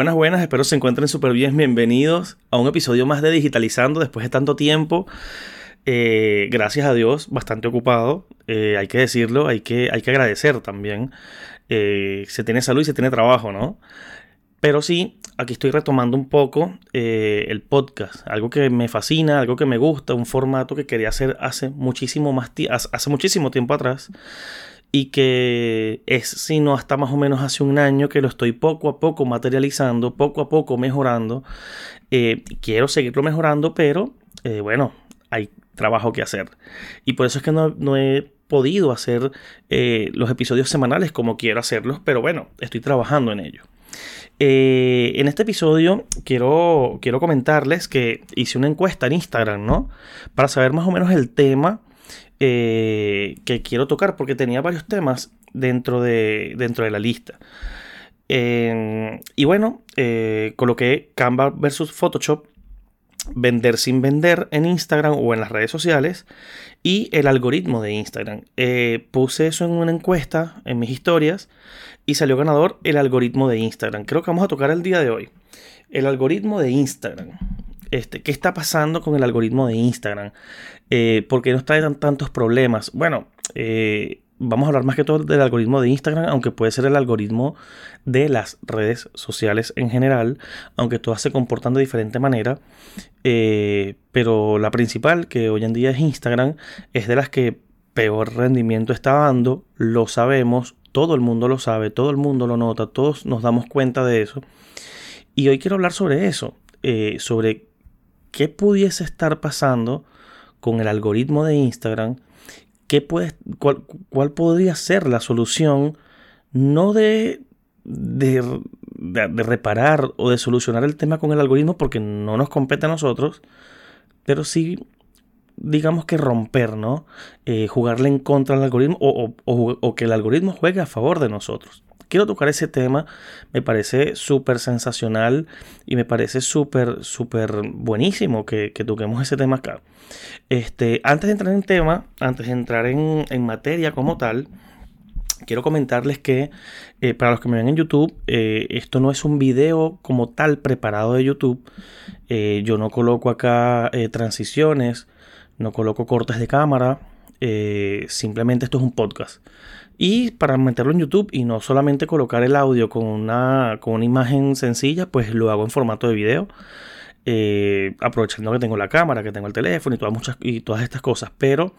Buenas, buenas, espero se encuentren súper bien. Bienvenidos a un episodio más de Digitalizando después de tanto tiempo. Eh, gracias a Dios, bastante ocupado. Eh, hay que decirlo, hay que, hay que agradecer también. Eh, se tiene salud y se tiene trabajo, ¿no? Pero sí, aquí estoy retomando un poco el podcast, algo que me fascina, algo que me gusta, un formato que quería hacer hace muchísimo más hace muchísimo tiempo atrás y que es sino hasta más o menos hace un año que lo estoy poco a poco materializando, poco a poco mejorando. Eh, quiero seguirlo mejorando, pero eh, bueno, hay trabajo que hacer. Y por eso es que no, he podido hacer eh, los episodios semanales como quiero hacerlos, pero bueno, estoy trabajando en ello. en este episodio quiero, quiero comentarles que hice una encuesta en Instagram, ¿no? Para saber más o menos el tema eh, que quiero tocar porque tenía varios temas dentro de, dentro de la lista. y bueno, eh, coloqué Canva versus Photoshop, vender sin vender en Instagram o en las redes sociales y el algoritmo de Instagram. Eh, puse eso en una encuesta en mis historias y salió ganador el algoritmo de Instagram. Creo que vamos a tocar el día de hoy. El algoritmo de Instagram. Este, ¿Qué está pasando con el algoritmo de Instagram? Eh, ¿Por qué nos trae tantos problemas? Bueno, eh, vamos a hablar más que todo del algoritmo de Instagram, aunque puede ser el algoritmo de las redes sociales en general, aunque todas se comportan de diferente manera. Eh, pero la principal, que hoy en día es Instagram, es de las que peor rendimiento está dando, lo sabemos, todo el mundo lo sabe, todo el mundo lo nota, todos nos damos cuenta de eso. Y hoy quiero hablar sobre eso, sobre qué pudiese estar pasando con el algoritmo de Instagram, ¿Qué puede, cuál, podría ser la solución, no de, de, reparar o de solucionar el tema con el algoritmo, porque no nos compete a nosotros, pero sí, digamos que romper, ¿no? Eh, jugarle en contra al algoritmo o que el algoritmo juegue a favor de nosotros quiero tocar ese tema. Me parece súper sensacional y me parece súper, súper buenísimo que, toquemos ese tema acá. Este, antes de entrar en tema, antes de entrar en, materia como tal, quiero comentarles que eh, para los que me ven en YouTube, eh, esto no es un video como tal preparado de YouTube. Eh, yo no coloco acá transiciones, no coloco cortes de cámara. Simplemente esto es un podcast. Y para meterlo en YouTube y no solamente colocar el audio con una, con una imagen sencilla, pues lo hago en formato de video. Eh, aprovechando que tengo la cámara, que tengo el teléfono y todas, muchas, y todas estas cosas. Pero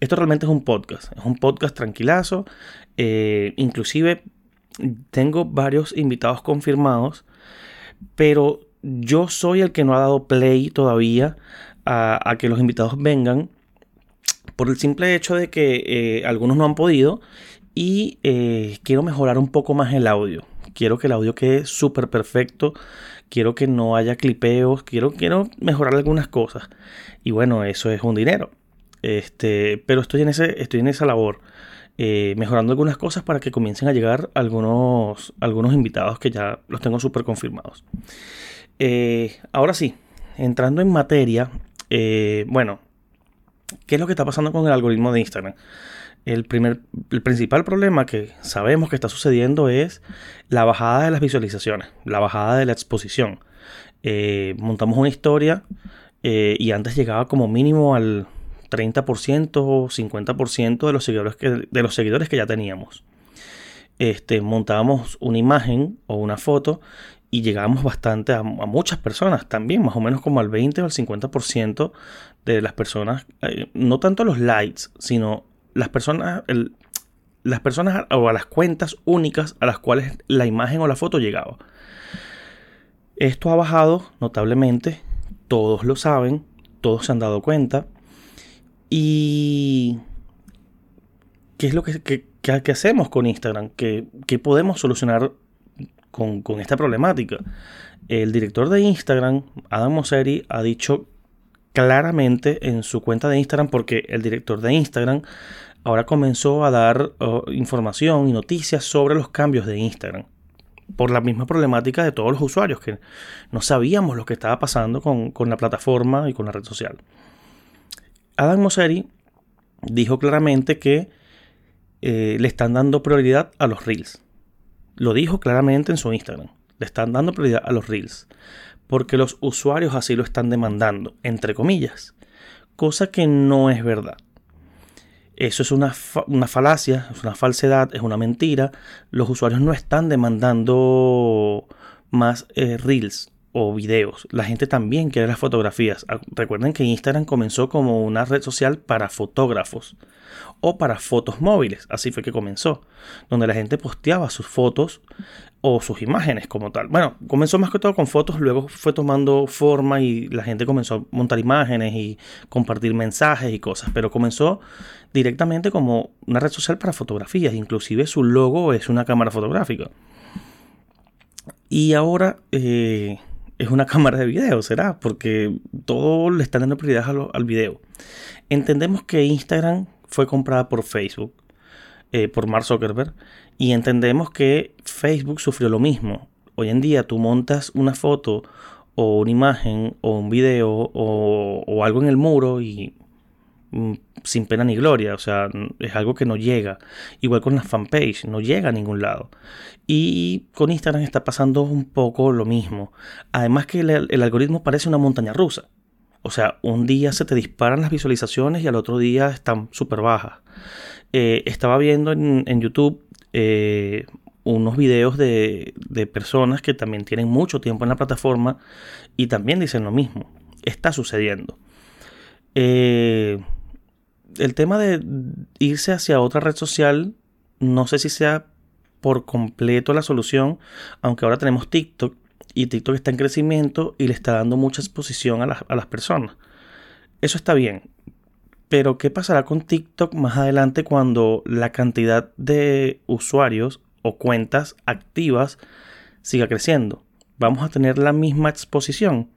esto realmente es un podcast. Es un podcast tranquilazo. Eh, inclusive tengo varios invitados confirmados. Pero yo soy el que no ha dado play todavía a, que los invitados vengan. Por el simple hecho de que eh, algunos no han podido y eh, quiero mejorar un poco más el audio. Quiero que el audio quede súper perfecto. Quiero que no haya clipeos. Quiero, quiero mejorar algunas cosas. Y bueno, eso es un dinero. Este, pero estoy en, ese, estoy en esa labor. Eh, mejorando algunas cosas para que comiencen a llegar algunos, algunos invitados que ya los tengo súper confirmados. Ahora sí, entrando en materia, bueno, ¿qué es lo que está pasando con el algoritmo de Instagram? el, primer, el principal problema que sabemos que está sucediendo es la bajada de las visualizaciones, la bajada de la exposición. Eh, montamos una historia eh, y antes llegaba como mínimo al 30% o 50% de los seguidores que, de los seguidores que ya teníamos. Este, montábamos una imagen o una foto y llegábamos bastante a, muchas personas también, más o menos como al 20 o al 50% de las personas, eh, no tanto los likes, sino las personas, las personas o a las cuentas únicas a las cuales la imagen o la foto llegaba. Esto ha bajado notablemente, todos lo saben, todos se han dado cuenta. ¿Y qué es lo que, hacemos con Instagram? ¿Qué, podemos solucionar con, con, esta problemática? El director de Instagram, Adam Mosseri, ha dicho claramente en su cuenta de Instagram, porque el director de Instagram ahora comenzó a dar oh, información y noticias sobre los cambios de Instagram. Por la misma problemática de todos los usuarios, que no sabíamos lo que estaba pasando con, la plataforma y con la red social. Adam Mosseri dijo claramente que eh, le están dando prioridad a los reels. Lo dijo claramente en su Instagram. le están dando prioridad a los reels, porque los usuarios así lo están demandando, entre comillas, cosa que no es verdad. Eso es una, falacia, es una falsedad, es una mentira. Los usuarios no están demandando más eh, reels o videos. La gente también quiere las fotografías. Ah, recuerden que Instagram comenzó como una red social para fotógrafos o para fotos móviles. Así fue que comenzó, donde la gente posteaba sus fotos o sus imágenes como tal. Bueno, comenzó más que todo con fotos, luego fue tomando forma y la gente comenzó a montar imágenes y compartir mensajes y cosas, pero comenzó directamente como una red social para fotografías, inclusive su logo es una cámara fotográfica. Y ahora eh, es una cámara de video, será, porque todo le está dando prioridad al video. Entendemos que Instagram fue comprada por Facebook, eh, por Mark Zuckerberg, y entendemos que Facebook sufrió lo mismo. Hoy en día tú montas una foto o una imagen o un video o, algo en el muro y sin pena ni gloria, o sea, es algo que no llega. Igual con la fanpage, no llega a ningún lado. Y con Instagram está pasando un poco lo mismo. Además que el algoritmo parece una montaña rusa. O sea, un día se te disparan las visualizaciones y al otro día están súper bajas. Eh, estaba viendo en, YouTube eh, unos videos de, personas que también tienen mucho tiempo en la plataforma y también dicen lo mismo. Está sucediendo. Eh, el tema de irse hacia otra red social, no sé si sea por completo la solución, aunque ahora tenemos TikTok y TikTok está en crecimiento y le está dando mucha exposición a, las personas. Eso está bien. Pero ¿qué pasará con TikTok más adelante cuando la cantidad de usuarios o cuentas activas siga creciendo? ¿Vamos a tener la misma exposición?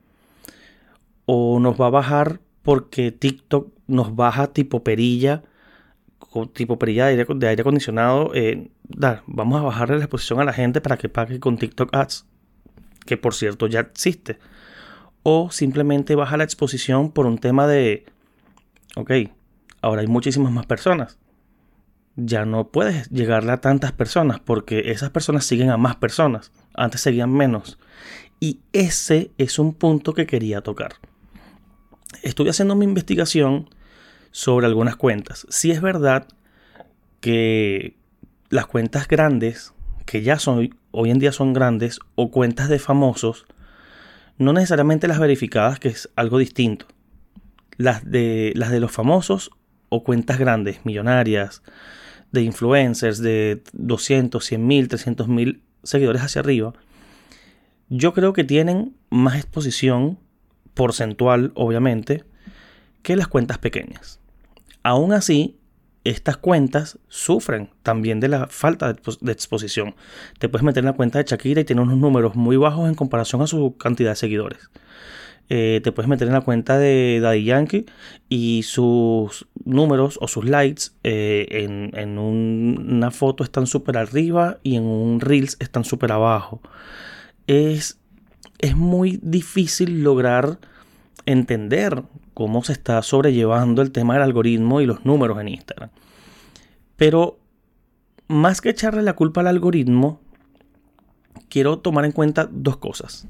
¿O nos va a bajar porque TikTok nos baja tipo perilla, tipo perilla de aire, acondicionado? Eh, vamos a bajarle la exposición a la gente para que pague con TikTok Ads que por cierto ya existe. O simplemente baja la exposición por un tema de, ok, ahora hay muchísimas más personas. Ya no puedes llegarle a tantas personas porque esas personas siguen a más personas. Antes seguían menos. Y ese es un punto que quería tocar. Estuve haciendo mi investigación sobre algunas cuentas. Si es verdad que las cuentas grandes que ya son, hoy en día son grandes, o cuentas de famosos, no necesariamente las verificadas, que es algo distinto. Las de, las de los famosos o cuentas grandes, millonarias, de influencers de 200, 100 mil, 300 mil seguidores hacia arriba, yo creo que tienen más exposición porcentual, obviamente, que las cuentas pequeñas. Aún así, estas cuentas sufren también de la falta de, exposición. Te puedes meter en la cuenta de Shakira y tiene unos números muy bajos en comparación a su cantidad de seguidores. Eh, te puedes meter en la cuenta de Daddy Yankee y sus números o sus likes eh, en, una foto están súper arriba y en un Reels están súper abajo. Es, es muy difícil lograr entender cómo se está sobrellevando el tema del algoritmo y los números en Instagram. Pero más que echarle la culpa al algoritmo, quiero tomar en cuenta dos cosas.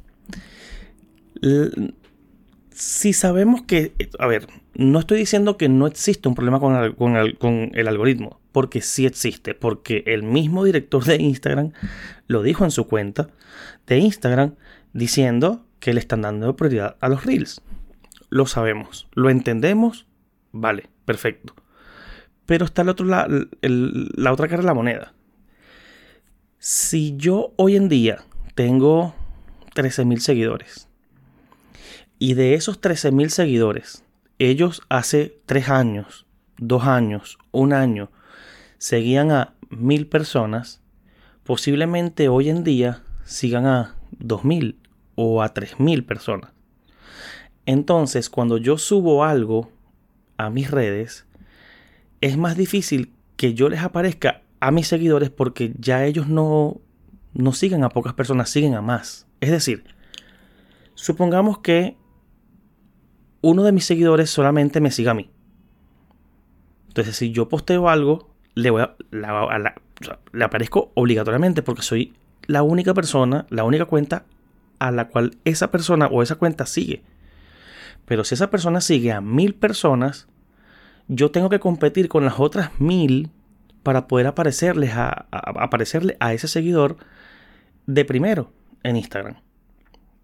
Si sabemos que, a ver, no estoy diciendo que no existe un problema con el, algoritmo, porque sí existe, porque el mismo director de Instagram lo dijo en su cuenta de Instagram diciendo que le están dando prioridad a los reels lo sabemos, lo entendemos, vale, perfecto. Pero está el otro, la, la otra cara de la moneda. Si yo hoy en día tengo 13.000 seguidores y de esos 13.000 seguidores, ellos hace 3 años, 2 años, un año, seguían a 1.000 personas, posiblemente hoy en día sigan a 2.000 o a 3.000 personas. Entonces, cuando yo subo algo a mis redes, es más difícil que yo les aparezca a mis seguidores porque ya ellos no, no siguen a pocas personas, siguen a más. Es decir, supongamos que uno de mis seguidores solamente me siga a mí. Entonces, si yo posteo algo, le, voy a, le aparezco obligatoriamente porque soy la única persona, la única cuenta a la cual esa persona o esa cuenta sigue. Pero si esa persona sigue a mil personas, yo tengo que competir con las otras mil para poder aparecerles a, aparecerle a ese seguidor de primero en Instagram.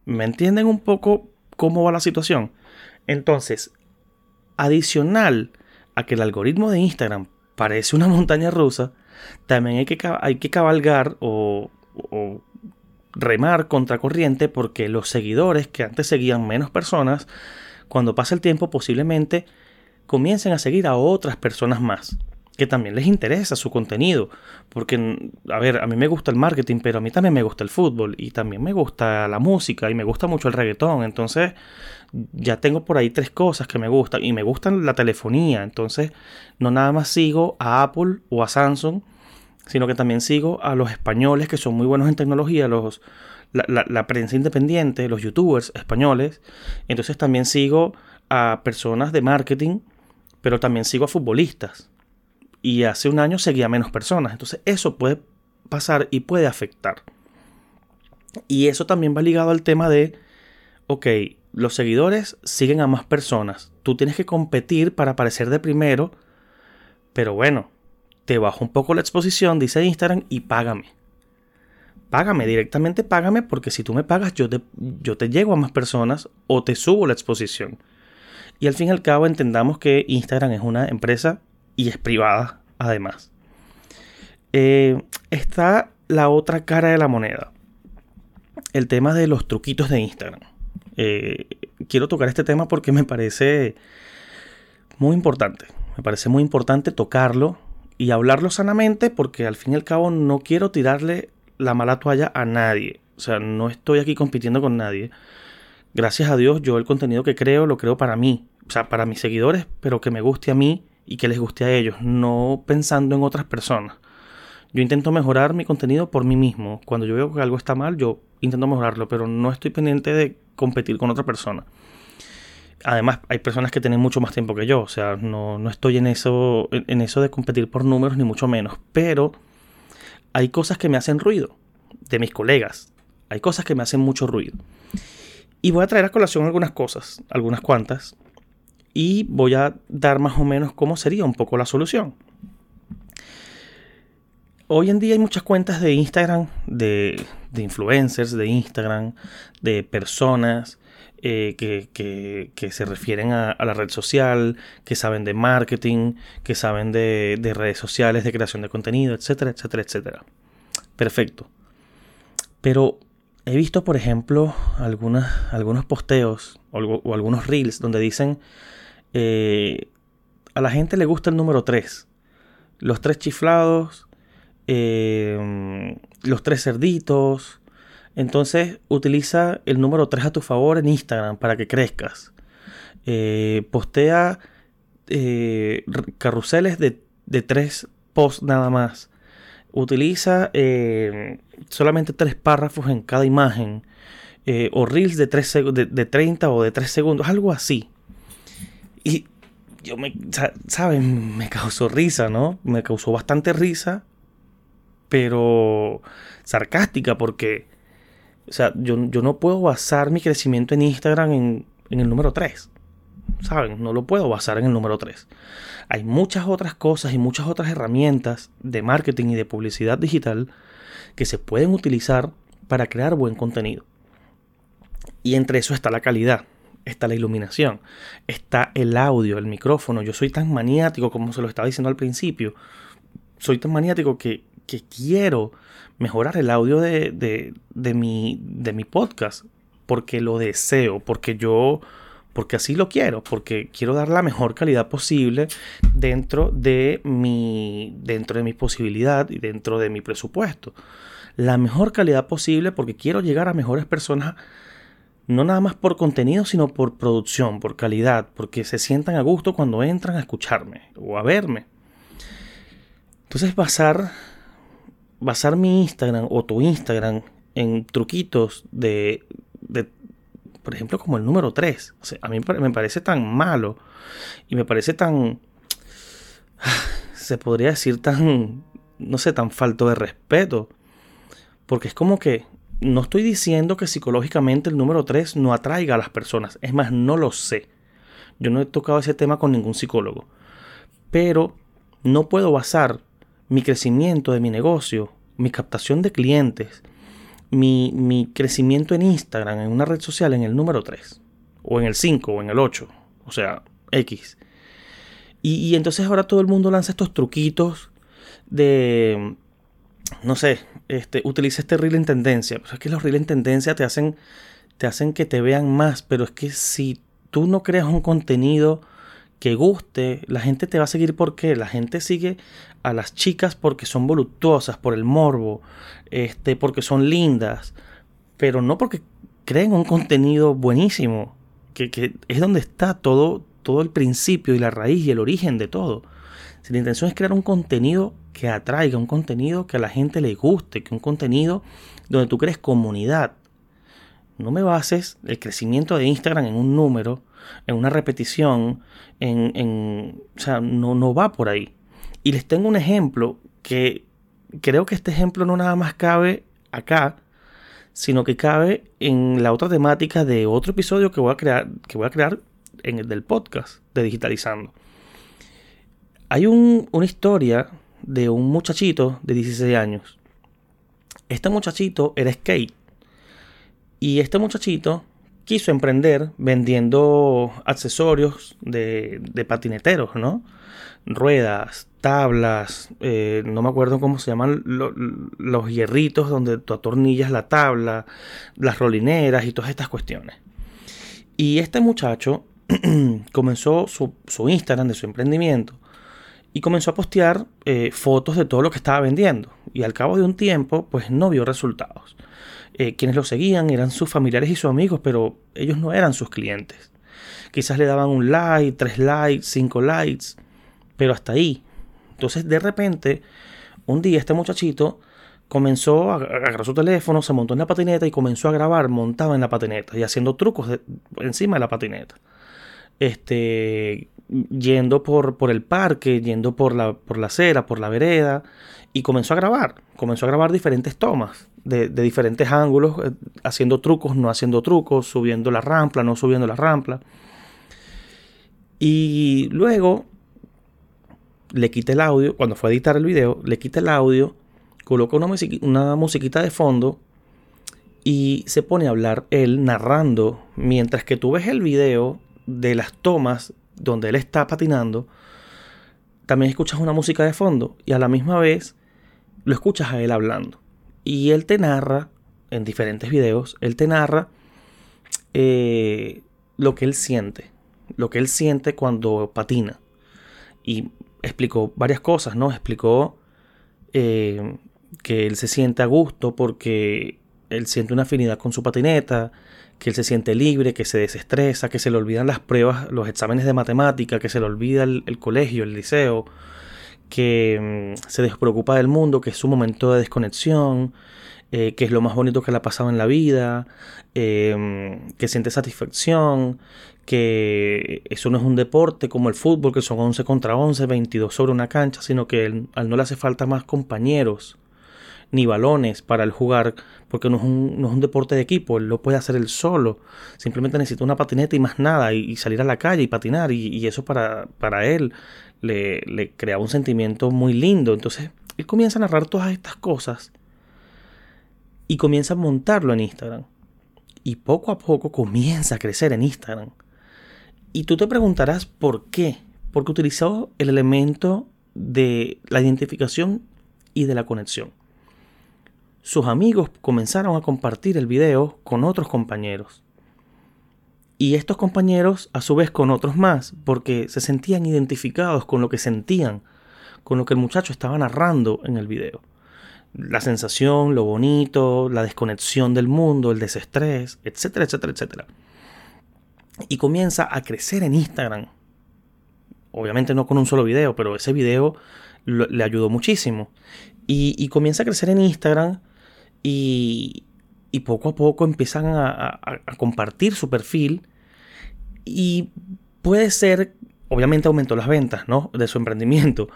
¿Me entienden un poco cómo va la situación? Entonces, adicional a que el algoritmo de Instagram parece una montaña rusa, también hay que, hay que cabalgar o, o remar contracorriente porque los seguidores que antes seguían menos personas, cuando pasa el tiempo posiblemente comiencen a seguir a otras personas más que también les interesa su contenido. Porque, a ver, a mí me gusta el marketing, pero a mí también me gusta el fútbol y también me gusta la música y me gusta mucho el reggaetón. Entonces, ya tengo por ahí tres cosas que me gustan y me gustan la telefonía. Entonces, no nada más sigo a Apple o a Samsung, sino que también sigo a los españoles que son muy buenos en tecnología, los, la, la prensa independiente, los youtubers españoles. Entonces, también sigo a personas de marketing, pero también sigo a futbolistas y hace un año seguía menos personas. Entonces eso puede pasar y puede afectar. Y eso también va ligado al tema de, ok, los seguidores siguen a más personas. Tú tienes que competir para aparecer de primero. Pero bueno, te bajo un poco la exposición, dice Instagram, y págame. Págame, directamente págame, porque si tú me pagas, yo te, yo te llego a más personas o te subo la exposición. Y al fin y al cabo entendamos que Instagram es una empresa y es privada además. Eh, está la otra cara de la moneda. El tema de los truquitos de Instagram. Eh, quiero tocar este tema porque me parece muy importante. Me parece muy importante tocarlo y hablarlo sanamente porque al fin y al cabo no quiero tirarle la mala toalla a nadie. O sea, no estoy aquí compitiendo con nadie. Gracias a Dios yo el contenido que creo lo creo para mí. O sea, para mis seguidores, pero que me guste a mí y que les guste a ellos, no pensando en otras personas. Yo intento mejorar mi contenido por mí mismo. Cuando yo veo que algo está mal, yo intento mejorarlo, pero no estoy pendiente de competir con otra persona. Además, hay personas que tienen mucho más tiempo que yo, o sea, no, no estoy en eso, en eso de competir por números, ni mucho menos. Pero hay cosas que me hacen ruido, de mis colegas. Hay cosas que me hacen mucho ruido. Y voy a traer a colación algunas cosas, algunas cuantas, y voy a dar más o menos cómo sería un poco la solución. Hoy en día hay muchas cuentas de Instagram, de, influencers de Instagram, de personas eh, que, se refieren a, la red social, que saben de marketing, que saben de, redes sociales, de creación de contenido, etcétera, etcétera, etcétera. Perfecto. Pero he visto, por ejemplo, algunos posteos o algunos reels donde dicen eh, a la gente le gusta el número 3. Los tres chiflados, eh, los tres cerditos. Entonces utiliza el número 3 a tu favor en Instagram para que crezcas. Eh, postea carruseles de, de, tres posts nada más. Utiliza solamente tres párrafos en cada imagen. o reels de, 3 de, de 30 o de 3 segundos. Algo así. Y yo me, ¿saben? Me causó risa, ¿no? Me causó bastante risa, pero sarcástica porque, o sea, yo, no puedo basar mi crecimiento en Instagram en, en el número 3. ¿Saben? No lo puedo basar en el número 3. Hay muchas otras cosas y muchas otras herramientas de marketing y de publicidad digital que se pueden utilizar para crear buen contenido. Y entre eso está la calidad está la iluminación, está el audio, el micrófono. Yo soy tan maniático como se lo estaba diciendo al principio. Soy tan maniático que, quiero mejorar el audio de, de, mi, de mi podcast porque lo deseo, porque yo porque así lo quiero, porque quiero dar la mejor calidad posible dentro de mi dentro de mi posibilidad y dentro de mi presupuesto. La mejor calidad posible porque quiero llegar a mejores personas no nada más por contenido, sino por producción, por calidad, porque se sientan a gusto cuando entran a escucharme o a verme. Entonces basar, basar mi Instagram o tu Instagram en truquitos de, de por ejemplo, como el número 3. a mí me parece tan malo y me parece tan, se podría decir tan, no sé, tan falto de respeto. Porque es como que no estoy diciendo que psicológicamente el número 3 no atraiga a las personas. Es más, no lo sé. Yo no he tocado ese tema con ningún psicólogo. Pero no puedo basar mi crecimiento de mi negocio, mi captación de clientes, mi, mi crecimiento en Instagram, en una red social, en el número 3. O en el 5 o en el 8. O sea, X. Y, entonces ahora todo el mundo lanza estos truquitos de, no sé, este, utiliza este reel en tendencia. Pues es que los reel en tendencia te hacen, te hacen que te vean más, pero es que si tú no creas un contenido que guste, la gente te va a seguir porque la gente sigue a las chicas porque son voluptuosas, por el morbo, este, porque son lindas, pero no porque creen un contenido buenísimo, que, que es donde está todo, todo el principio y la raíz y el origen de todo. Si la intención es crear un contenido que atraiga, un contenido que a la gente le guste, que un contenido donde tú crees comunidad. No me bases el crecimiento de Instagram en un número, en una repetición, en, en o sea, no, no va por ahí. Y les tengo un ejemplo que creo que este ejemplo no nada más cabe acá, sino que cabe en la otra temática de otro episodio que voy a crear, que voy a crear en el del podcast de Digitalizando. Hay una historia de un muchachito de 16 años. Este muchachito era skate. Y este muchachito quiso emprender vendiendo accesorios de, patineteros, ¿no? Ruedas, tablas, eh, no me acuerdo cómo se llaman los hierritos donde tú atornillas la tabla, las rolineras y todas estas cuestiones. Y este muchacho comenzó su, Instagram de su emprendimiento y comenzó a postear eh, fotos de todo lo que estaba vendiendo. Y al cabo de un tiempo, pues no vio resultados. Eh, quienes lo seguían eran sus familiares y sus amigos, pero ellos no eran sus clientes. Quizás le daban un like, tres likes, cinco likes, pero hasta ahí. Entonces, de repente, un día este muchachito comenzó a agarrar su teléfono, se montó en la patineta y comenzó a grabar montaba en la patineta y haciendo trucos encima de la patineta este, yendo por, por el parque, yendo por la, por la acera, por la vereda, y comenzó a grabar, comenzó a grabar diferentes tomas de, diferentes ángulos, eh, haciendo trucos, no haciendo trucos, subiendo la rampla, no subiendo la rampla. Y luego le quité el audio, cuando fue a editar el video, le quité el audio, coloca una, una musiquita de fondo y se pone a hablar él narrando, mientras que tú ves el video, de las tomas donde él está patinando, también escuchas una música de fondo y a la misma vez lo escuchas a él hablando. Y él te narra, en diferentes videos, él te narra eh, lo que él siente, lo que él siente cuando patina. Y explicó varias cosas, ¿no? Explicó eh, que él se siente a gusto porque él siente una afinidad con su patineta, que él se siente libre, que se desestresa, que se le olvidan las pruebas, los exámenes de matemática, que se le olvida el, colegio, el liceo, que mm, se despreocupa del mundo, que es su momento de desconexión, eh, que es lo más bonito que le ha pasado en la vida, em, que siente satisfacción, que eso no es un deporte como el fútbol, que son 11 contra 11, 22 sobre una cancha, sino que él, a él no le hace falta más compañeros ni balones para el jugar, porque no es, un, no es un deporte de equipo, él lo puede hacer él solo, simplemente necesita una patineta y más nada, y, salir a la calle y patinar, y, eso para, para él le, le crea un sentimiento muy lindo. Entonces, él comienza a narrar todas estas cosas y comienza a montarlo en Instagram. Y poco a poco comienza a crecer en Instagram. Y tú te preguntarás por qué. Porque utilizó el elemento de la identificación y de la conexión sus amigos comenzaron a compartir el video con otros compañeros. Y estos compañeros a su vez con otros más, porque se sentían identificados con lo que sentían, con lo que el muchacho estaba narrando en el video. La sensación, lo bonito, la desconexión del mundo, el desestrés, etcétera, etcétera, etcétera. Y comienza a crecer en Instagram. Obviamente no con un solo video, pero ese video le ayudó muchísimo. Y, comienza a crecer en Instagram y, poco a poco empiezan a, compartir su perfil y puede ser obviamente aumentó las ventas, ¿no? De su emprendimiento.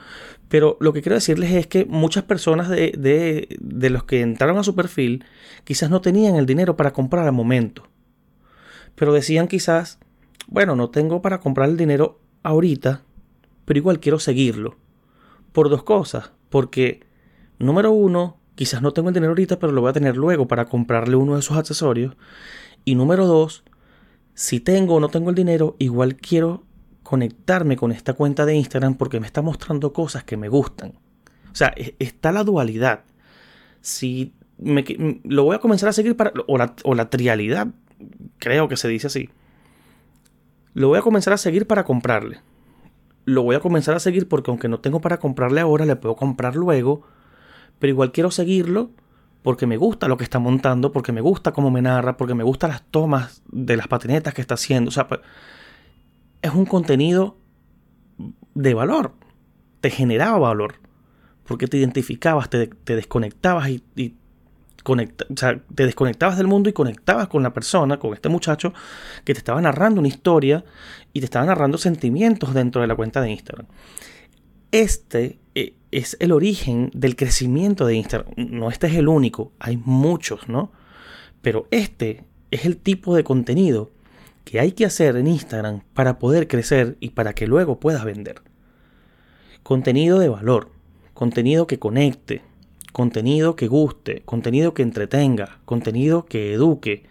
Pero lo que quiero decirles es que muchas personas de, de, los que entraron a su perfil quizás no tenían el dinero para comprar al momento. Pero decían quizás, bueno, no tengo para comprar el dinero ahorita, pero igual quiero seguirlo. Por dos cosas. Porque, número uno, quizás no tengo el dinero ahorita, pero lo voy a tener luego para comprarle uno de esos accesorios. Y número dos, si tengo o no tengo el dinero, igual quiero conectarme con esta cuenta de Instagram porque me está mostrando cosas que me gustan. O sea, está la dualidad. Si me, lo voy a comenzar a seguir para... O la, o la trialidad, creo que se dice así. Lo voy a comenzar a seguir para comprarle. Lo voy a comenzar a seguir porque aunque no tengo para comprarle ahora, le puedo comprar luego. Pero igual quiero seguirlo porque me gusta lo que está montando, porque me gusta cómo me narra, porque me gustan las tomas de las patinetas que está haciendo. O sea, pues, es un contenido de valor. Te generaba valor. Porque te identificabas, te, desconectabas y, te desconectabas del mundo y conectabas con la persona, con este muchacho que te estaba narrando una historia y te estaba narrando sentimientos dentro de la cuenta de Instagram. Este eh, es el origen del crecimiento de Instagram. No este es el único, hay muchos, ¿no? Pero este es el tipo de contenido que hay que hacer en Instagram para poder crecer y para que luego puedas vender. Contenido de valor, contenido que conecte, contenido que guste, contenido que entretenga, contenido que eduque,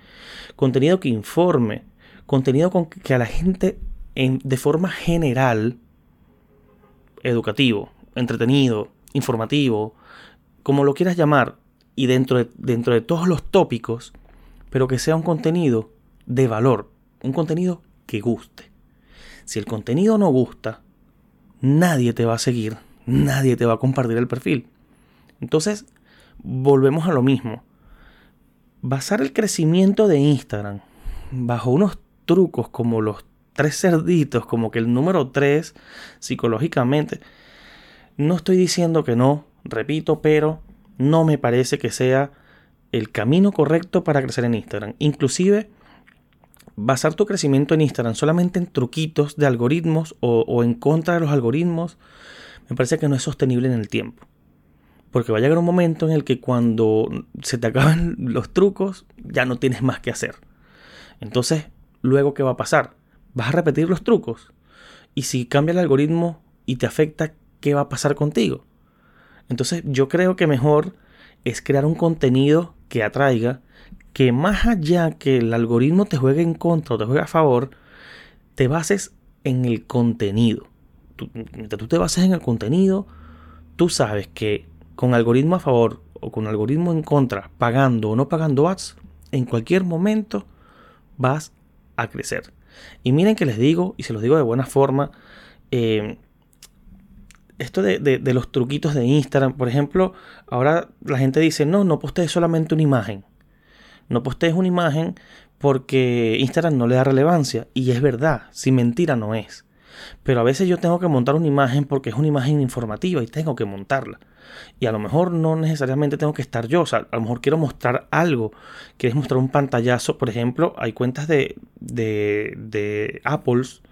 contenido que informe, contenido con que a la gente en, de forma general, educativo, entretenido, informativo, como lo quieras llamar, y dentro de, dentro de todos los tópicos, pero que sea un contenido de valor, un contenido que guste. Si el contenido no gusta, nadie te va a seguir, nadie te va a compartir el perfil. Entonces, volvemos a lo mismo. Basar el crecimiento de Instagram bajo unos trucos como los tres cerditos, como que el número tres psicológicamente, no estoy diciendo que no, repito, pero no me parece que sea el camino correcto para crecer en Instagram. Inclusive basar tu crecimiento en Instagram solamente en truquitos de algoritmos o, en contra de los algoritmos, me parece que no es sostenible en el tiempo. Porque va a llegar un momento en el que cuando se te acaban los trucos, ya no tienes más que hacer. Entonces, luego, ¿qué va a pasar? Vas a repetir los trucos. Y si cambia el algoritmo y te afecta, ¿qué va a pasar contigo? Entonces, yo creo que mejor es crear un contenido que atraiga, que más allá que el algoritmo te juegue en contra o te juegue a favor, te bases en el contenido. Tú, mientras tú te bases en el contenido, tú sabes que con algoritmo a favor o con algoritmo en contra, pagando o no pagando ads, en cualquier momento vas a crecer. Y miren que les digo, y se los digo de buena forma, eh, esto de, de, los truquitos de Instagram, por ejemplo, ahora la gente dice, no, no postees solamente una imagen. No postees una imagen porque Instagram no le da relevancia. Y es verdad, si mentira no es. Pero a veces yo tengo que montar una imagen porque es una imagen informativa y tengo que montarla. Y a lo mejor no necesariamente tengo que estar yo. O sea, a lo mejor quiero mostrar algo. Quieres mostrar un pantallazo. Por ejemplo, hay cuentas de, de, de Apples,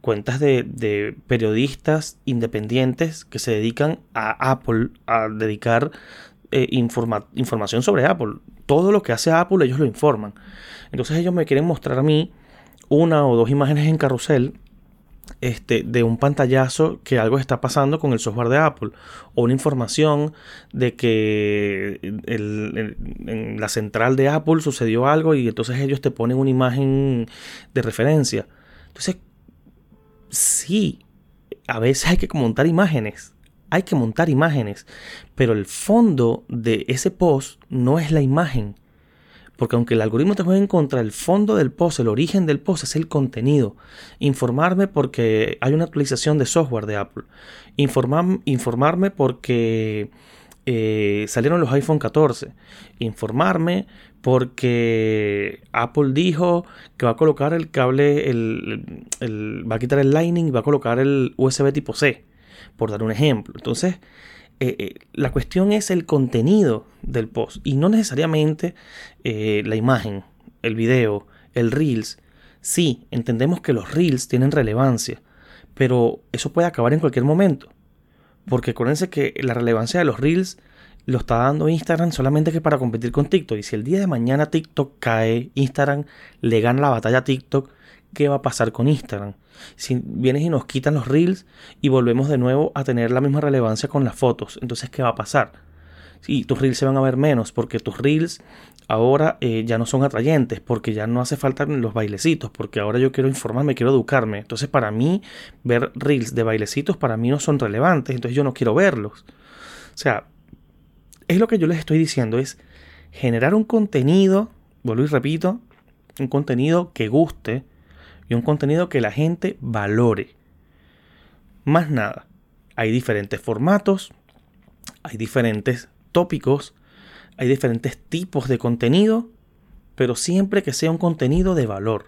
cuentas de, de, periodistas independientes que se dedican a Apple, a dedicar eh, información sobre Apple. Todo lo que hace Apple ellos lo informan. Entonces ellos me quieren mostrar a mí una o dos imágenes en carrusel este, de un pantallazo que algo está pasando con el software de Apple o una información de que en la central de Apple sucedió algo y entonces ellos te ponen una imagen de referencia. Entonces, sí, a veces hay que montar imágenes hay que montar imágenes, pero el fondo de ese post no es la imagen. Porque aunque el algoritmo te juegue en contra, el fondo del post, el origen del post es el contenido. Informarme porque hay una actualización de software de Apple. informarme porque eh, salieron los iPhone 14. Informarme porque Apple dijo que va a colocar el cable, va a quitar el Lightning y va a colocar el USB tipo C por dar un ejemplo. Entonces, eh, eh, la cuestión es el contenido del post y no necesariamente eh, la imagen, el video, el reels. Sí, entendemos que los reels tienen relevancia, pero eso puede acabar en cualquier momento. Porque acuérdense que la relevancia de los reels lo está dando Instagram solamente que para competir con TikTok. Y si el día de mañana TikTok cae, Instagram le gana la batalla a TikTok, ¿qué va a pasar con Instagram? Si vienes y nos quitan los reels y volvemos de nuevo a tener la misma relevancia con las fotos, entonces ¿qué va a pasar? Sí, tus reels se van a ver menos porque tus reels ahora eh, ya no son atrayentes, porque ya no hace falta los bailecitos, porque ahora yo quiero informarme, quiero educarme. Entonces para mí ver reels de bailecitos para mí no son relevantes, entonces yo no quiero verlos. O sea, es lo que yo les estoy diciendo, es generar un contenido, vuelvo y repito, un contenido que guste y un contenido que la gente valore. Más nada, hay diferentes formatos, hay diferentes tópicos, hay diferentes tipos de contenido, pero siempre que sea un contenido de valor.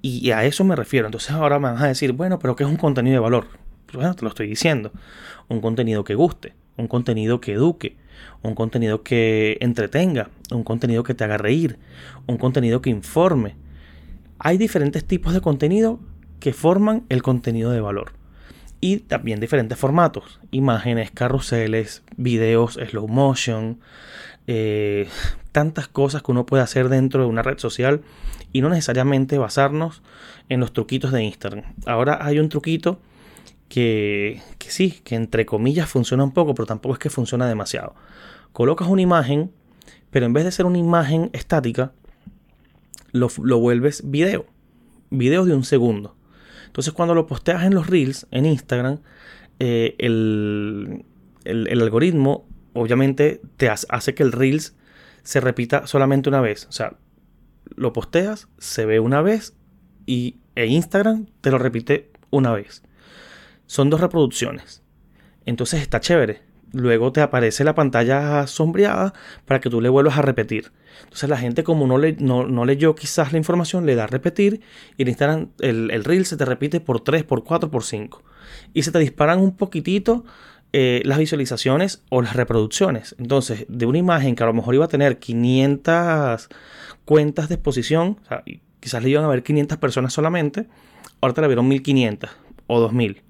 Y a eso me refiero. Entonces ahora me vas a decir, bueno, pero ¿qué es un contenido de valor? Pues bueno, te lo estoy diciendo. Un contenido que guste, un contenido que eduque, un contenido que entretenga, un contenido que te haga reír, un contenido que informe. Hay diferentes tipos de contenido que forman el contenido de valor. Y también diferentes formatos, imágenes, carruseles, videos, slow motion, eh, tantas cosas que uno puede hacer dentro de una red social y no necesariamente basarnos en los truquitos de Instagram. Ahora hay un truquito que, sí, que entre comillas funciona un poco, pero tampoco es que funciona demasiado. Colocas una imagen, pero en vez de ser una imagen estática, lo, vuelves video. Video de un segundo. Entonces cuando lo posteas en los reels, en Instagram, eh, el, el, algoritmo obviamente te hace que el reels se repita solamente una vez. O sea, lo posteas, se ve una vez y e Instagram te lo repite una vez son dos reproducciones. Entonces está chévere. Luego te aparece la pantalla sombreada para que tú le vuelvas a repetir. Entonces la gente como no, le, no, leyó quizás la información, le da a repetir y el, Instagram, el, el reel se te repite por 3, por 4, por 5. Y se te disparan un poquitito eh, las visualizaciones o las reproducciones. Entonces, de una imagen que a lo mejor iba a tener 500 cuentas de exposición, quizás le iban a ver 500 personas solamente, ahora te la vieron 1500 o 2000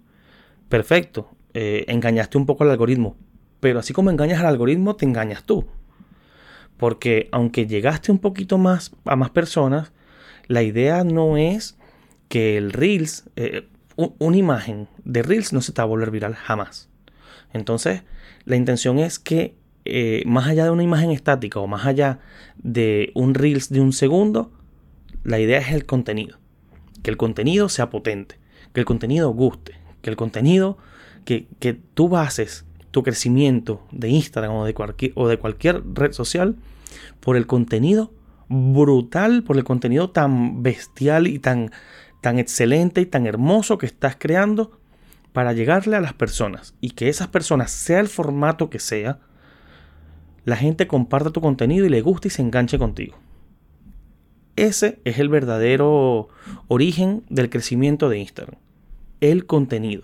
perfecto, eh, engañaste un poco al algoritmo, pero así como engañas al algoritmo, te engañas tú. Porque aunque llegaste un poquito más a más personas, la idea no es que el Reels, eh, una imagen de Reels no se te va a volver viral jamás. Entonces, la intención es que eh, más allá de una imagen estática o más allá de un Reels de un segundo, la idea es el contenido. Que el contenido sea potente, que el contenido guste, que el contenido que, tú bases tu crecimiento de Instagram o de, cualquier, o de cualquier red social por el contenido brutal, por el contenido tan bestial y tan, tan excelente y tan hermoso que estás creando para llegarle a las personas y que esas personas, sea el formato que sea, la gente comparta tu contenido y le guste y se enganche contigo. Ese es el verdadero origen del crecimiento de Instagram el contenido.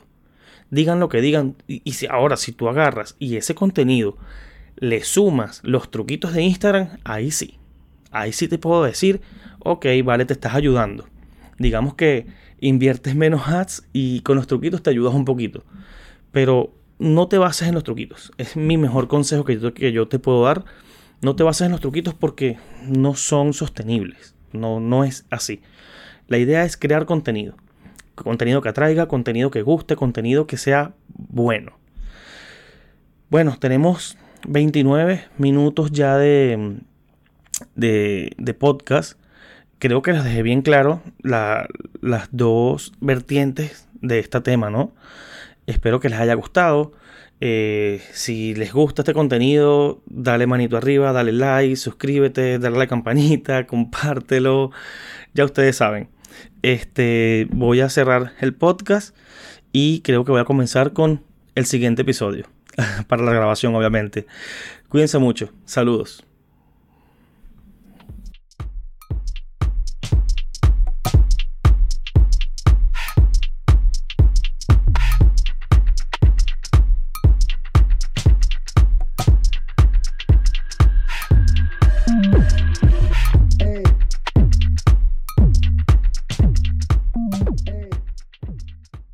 Digan lo que digan. Y, si ahora, si tú agarras y ese contenido le sumas los truquitos de Instagram, ahí sí. Ahí sí te puedo decir, ok, vale, te estás ayudando. Digamos que inviertes menos ads y con los truquitos te ayudas un poquito. Pero no te bases en los truquitos. Es mi mejor consejo que yo, que yo te puedo dar. No te bases en los truquitos porque no son sostenibles. No, no es así. La idea es crear contenido contenido que atraiga, contenido que guste, contenido que sea bueno. Bueno, tenemos 29 minutos ya de, de, podcast. Creo que les dejé bien claro las dos vertientes de este tema, ¿no? Espero que les haya gustado. Eh, si les gusta este contenido, dale manito arriba, dale like, suscríbete, dale a la campanita, compártelo. Ya ustedes saben. Este, voy a cerrar el podcast y creo que voy a comenzar con el siguiente episodio. Para la grabación, obviamente. Cuídense mucho. Saludos.